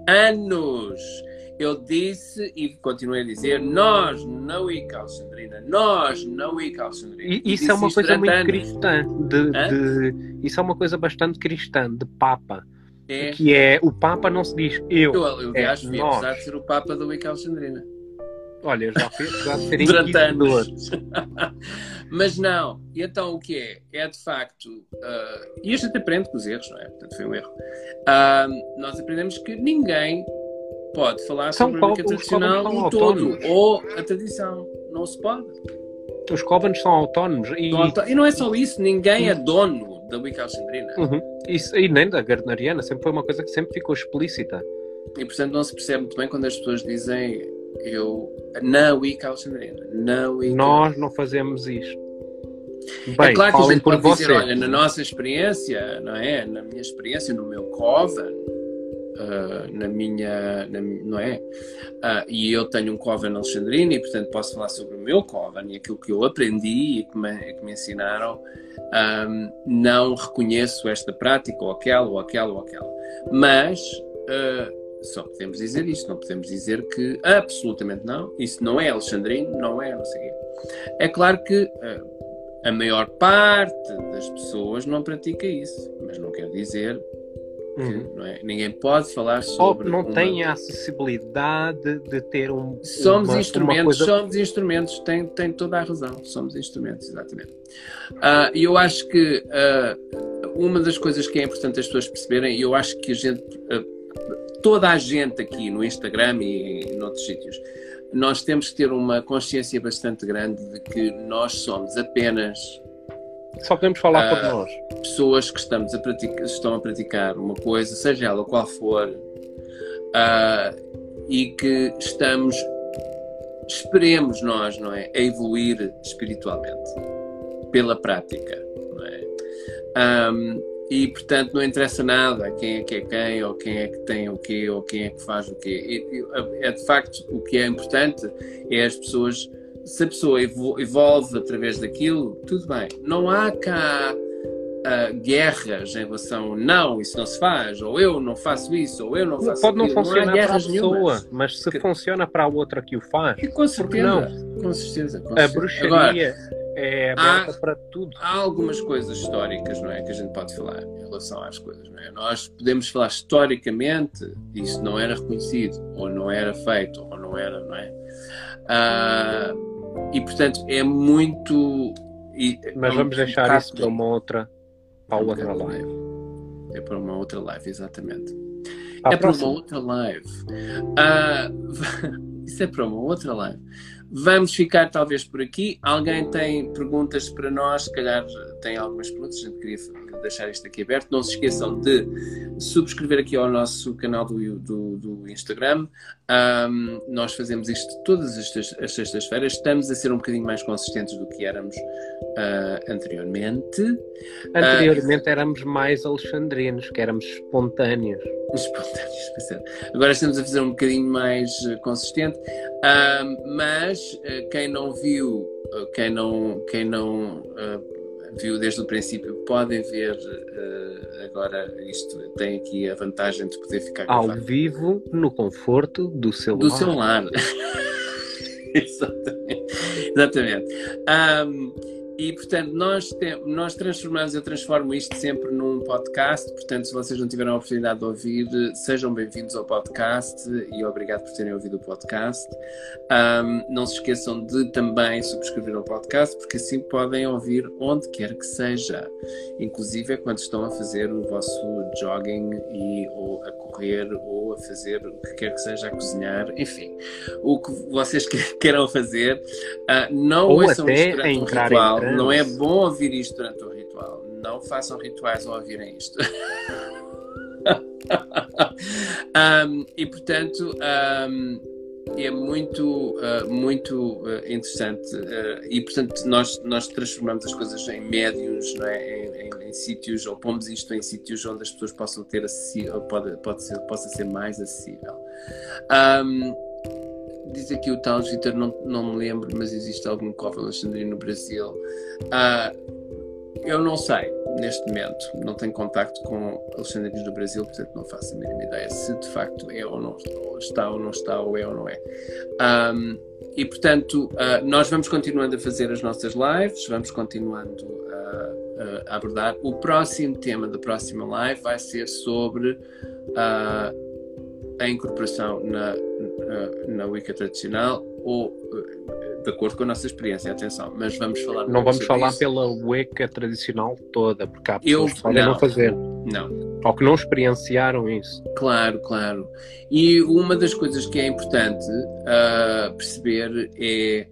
Anos! Eu disse e continuei a dizer: nós, não ICA Alexandrina, nós, não. E, isso é uma coisa muito anos. cristã. De, de, isso é uma coisa bastante cristã, de Papa. É. Que é o Papa não se diz eu. Eu, aliás, é fui apesar de ser o Papa da Wicca Alexandrina. Olha, eu já fiz já seria durante anos. Mas não. E então o que é? É de facto. Uh, e a gente aprende com os erros, não é? Portanto, foi um erro. Uh, nós aprendemos que ninguém pode falar São sobre a música tradicional no todo. Ou a tradição. Não se pode. Os cóvanos são autónomos. E... e não é só isso, ninguém é dono da Wicca Alexandrina. Uhum. Isso, e nem da Gardneriana, sempre foi uma coisa que sempre ficou explícita. E portanto não se percebe muito bem quando as pessoas dizem eu na Wicca Alexandrina, na Wicca. Nós não fazemos isto. É Bem, é claro que a gente pode dizer, olha, na nossa experiência, não é? Na minha experiência, no meu coven, uh, na minha, na, não é? Uh, e eu tenho um coven alexandrino e, portanto, posso falar sobre o meu coven e aquilo que eu aprendi e que me, que me ensinaram. Um, não reconheço esta prática ou aquela ou aquela ou aquela. Mas uh, só podemos dizer isto, não podemos dizer que absolutamente não, isso não é alexandrino, não é, não sei o quê. É claro que uh, a maior parte das pessoas não pratica isso, mas não quer dizer que uhum. é? ninguém pode falar sobre. Ou não uma... tem a acessibilidade de ter um. Somos uma, instrumentos, uma coisa... somos instrumentos, tem, tem toda a razão, somos instrumentos, exatamente. Ah, e uh, eu acho que uh, uma das coisas que é importante as pessoas perceberem, e eu acho que a gente. Toda a gente aqui no Instagram e em outros sítios nós temos que ter uma consciência bastante grande de que nós somos apenas só podemos falar uh, por nós. Pessoas que estamos a praticar, estão a praticar uma coisa, seja ela qual for, uh, e que estamos, esperemos nós, não é, a evoluir espiritualmente pela prática, não é? Um, e portanto não interessa nada quem é que é quem, ou quem é que tem o quê, ou quem é que faz o quê. É de facto o que é importante é as pessoas, se a pessoa evolve através daquilo, tudo bem. Não há cá uh, guerras em relação não, isso não se faz, ou eu não faço isso, ou eu não faço Pode não aquilo. funcionar não para a pessoa, nenhumas. mas se que... funciona para a outra que o faz, e com certeza, não? Com certeza, com a bruxaria Agora, é aberta há, para tudo. Há algumas coisas históricas, não é, que a gente pode falar em relação às coisas, não é? Nós podemos falar historicamente, isso não era reconhecido, ou não era feito, ou não era, não é? Uh, e portanto é muito. E, Mas vamos um deixar isso para uma outra para outra live. É para uma outra live, exatamente. é para uma outra live. Uh, isso é para uma outra live. Vamos ficar talvez por aqui. Alguém tem perguntas para nós? Se calhar tem algumas perguntas, a gente queria deixar isto aqui aberto. Não se esqueçam de subscrever aqui ao nosso canal do, do, do Instagram. Um, nós fazemos isto todas as, sextas-feiras. Estamos a ser um bocadinho mais consistentes do que éramos uh, anteriormente. Anteriormente uh, éramos mais alexandrinos, que éramos espontâneos. Espontâneos, é. Agora estamos a fazer um bocadinho mais uh, consistente. mas quem não viu, quem não, quem não viu desde o princípio, podem ver uh, agora isto. Tem aqui a vantagem de poder ficar ao gravado. vivo, no conforto do seu do lar. seu lar. Exatamente. Exatamente. Um, e, portanto, nós, nós transformamos, eu transformo isto sempre num podcast. Portanto, se vocês não tiveram a oportunidade de ouvir, sejam bem-vindos ao podcast e obrigado por terem ouvido o podcast. Um, não se esqueçam de também subscrever ao podcast, porque assim podem ouvir onde quer que seja, inclusive é quando estão a fazer o vosso jogging e, ou a correr ou a fazer o que quer que seja, a cozinhar, enfim, o que vocês queiram fazer. Uh, não ou ouçam até isto durante um ritual, não é bom ouvir isto durante um ritual. Não façam rituais ao ouvirem isto. um, e portanto um, é muito uh, muito uh, interessante uh, e portanto nós nós transformamos as coisas em médios não é? em, em, em sítios ou pomos isto em sítios onde as pessoas possam ter acessível pode pode ser possa ser mais acessível um, diz aqui o tal Vitor, não, não me lembro, mas existe algum cofre alexandrino no Brasil. Uh, eu não sei, neste momento, não tenho contacto com alexandrinos do Brasil, portanto não faço a mínima ideia se de facto é ou não está ou não está, ou é ou não é. Um, e portanto, uh, nós vamos continuando a fazer as nossas lives, vamos continuando a, abordar. O próximo tema da próxima live vai ser sobre uh, a incorporação na, na, na Wicca tradicional ou eh, de acordo com a nossa experiência, atenção, mas vamos falar Não vamos falar isso. pela Wicca tradicional toda, porque há pessoas Eu, que podem não, não fazer. Não. Ou que não experienciaram isso. Claro, claro. E uma das coisas que é importante uh, perceber é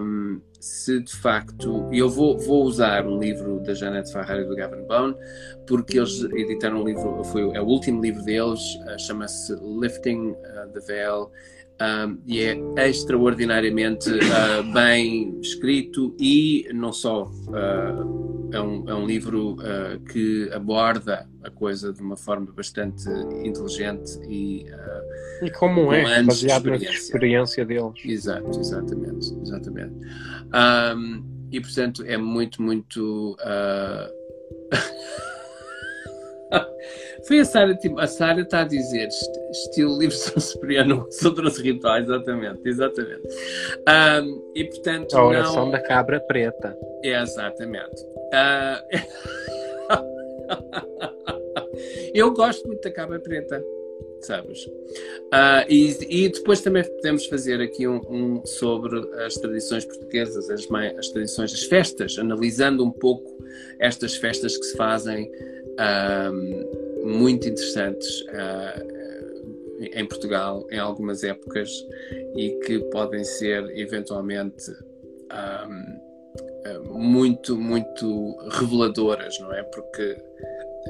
um, se de facto. Eu vou, vou usar um livro da Janet Farrar e do Gavin Bone, porque eles editaram um livro, foi, é o último livro deles, uh, chama-se Lifting uh, the Veil. Um, e é extraordinariamente uh, bem escrito e não só uh, é, um, é um livro uh, que aborda a coisa de uma forma bastante inteligente e, e como é, baseado na experiência deles. Exato, exatamente, exatamente. Um, e portanto é muito, muito Foi a Sara, tipo, a Sara está a dizer estilo livro superior sobre os rituais, exatamente, exatamente. Um, e portanto. A oração não... da cabra preta. É, exatamente. Uh... Eu gosto muito da cabra preta, sabes? Uh, e, e, depois também podemos fazer aqui um, um sobre as tradições portuguesas, as, as tradições, as festas, analisando um pouco estas festas que se fazem. Um, muito interessantes. Uh, em Portugal em algumas épocas e que podem ser eventualmente um, muito, muito reveladoras, não é? Porque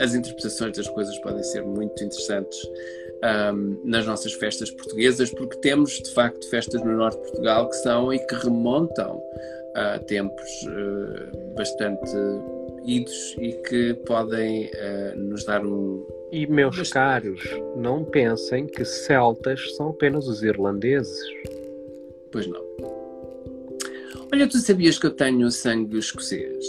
as interpretações das coisas podem ser muito interessantes um, nas nossas festas portuguesas, porque temos de facto festas no norte de Portugal que são e que remontam a tempos uh, bastante idos e que podem uh, nos dar um. E meus caros, não pensem que celtas são apenas os irlandeses. Pois não. Olha, tu sabias que eu tenho sangue escocês?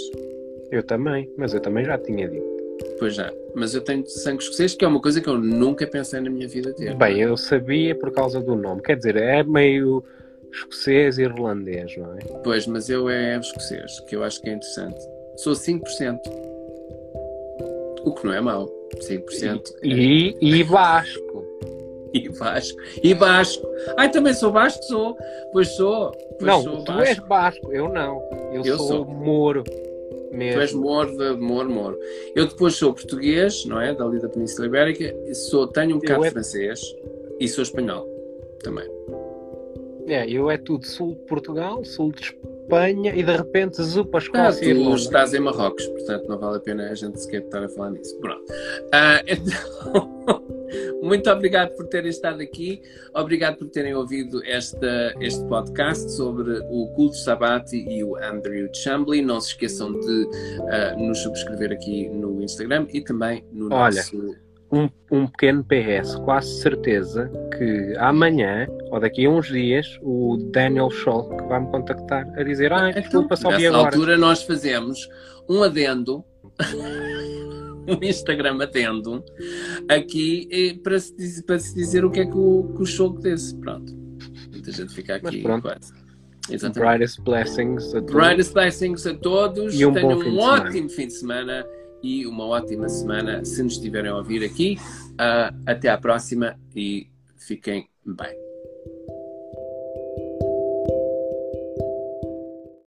Eu também, mas eu também já tinha dito. Pois já, mas eu tenho sangue escocês, que é uma coisa que eu nunca pensei na minha vida ter. Bem, eu sabia por causa do nome, quer dizer, é meio escocês e irlandês, não é? Pois, mas eu é escocês, que eu acho que é interessante. Sou 5%. O que não é mau. 5%. E, é... e, e Vasco. E Vasco. E Vasco. Ai, também sou Vasco? Sou. Pois sou. Pois não, sou tu és Vasco. Eu não. Eu, eu sou, sou Moro. Mesmo. Tu és Moro, de Moro, Moro. Eu depois sou português, não é? Dali da Península Ibérica. Sou, tenho um bocado é... francês e sou espanhol também. É, eu é tudo sul de Portugal, sul de Espanha e de repente zupa Escócia. Ah, tu estás em Marrocos, portanto não vale a pena a gente sequer estar a falar nisso. Pronto. Uh, então, muito obrigado por terem estado aqui, obrigado por terem ouvido esta, este podcast sobre o Culto Sabati e o Andrew Chambly. Não se esqueçam de uh, nos subscrever aqui no Instagram e também no Olha. nosso um, um pequeno PS, quase certeza que amanhã ou daqui a uns dias o Daniel Scholk vai me contactar a dizer ah, então, desculpa, só vi agora. Nessa altura nós fazemos um adendo um Instagram adendo aqui para se, dizer, para se dizer o que é que o, que o disse. Pronto. Muita gente fica aqui quase. Exatamente. Brightest blessings a todos. Brightest blessings a todos. E um Tenham um ótimo fim de semana e uma ótima semana se nos estiverem a ouvir aqui. Uh, até à próxima e fiquem bem.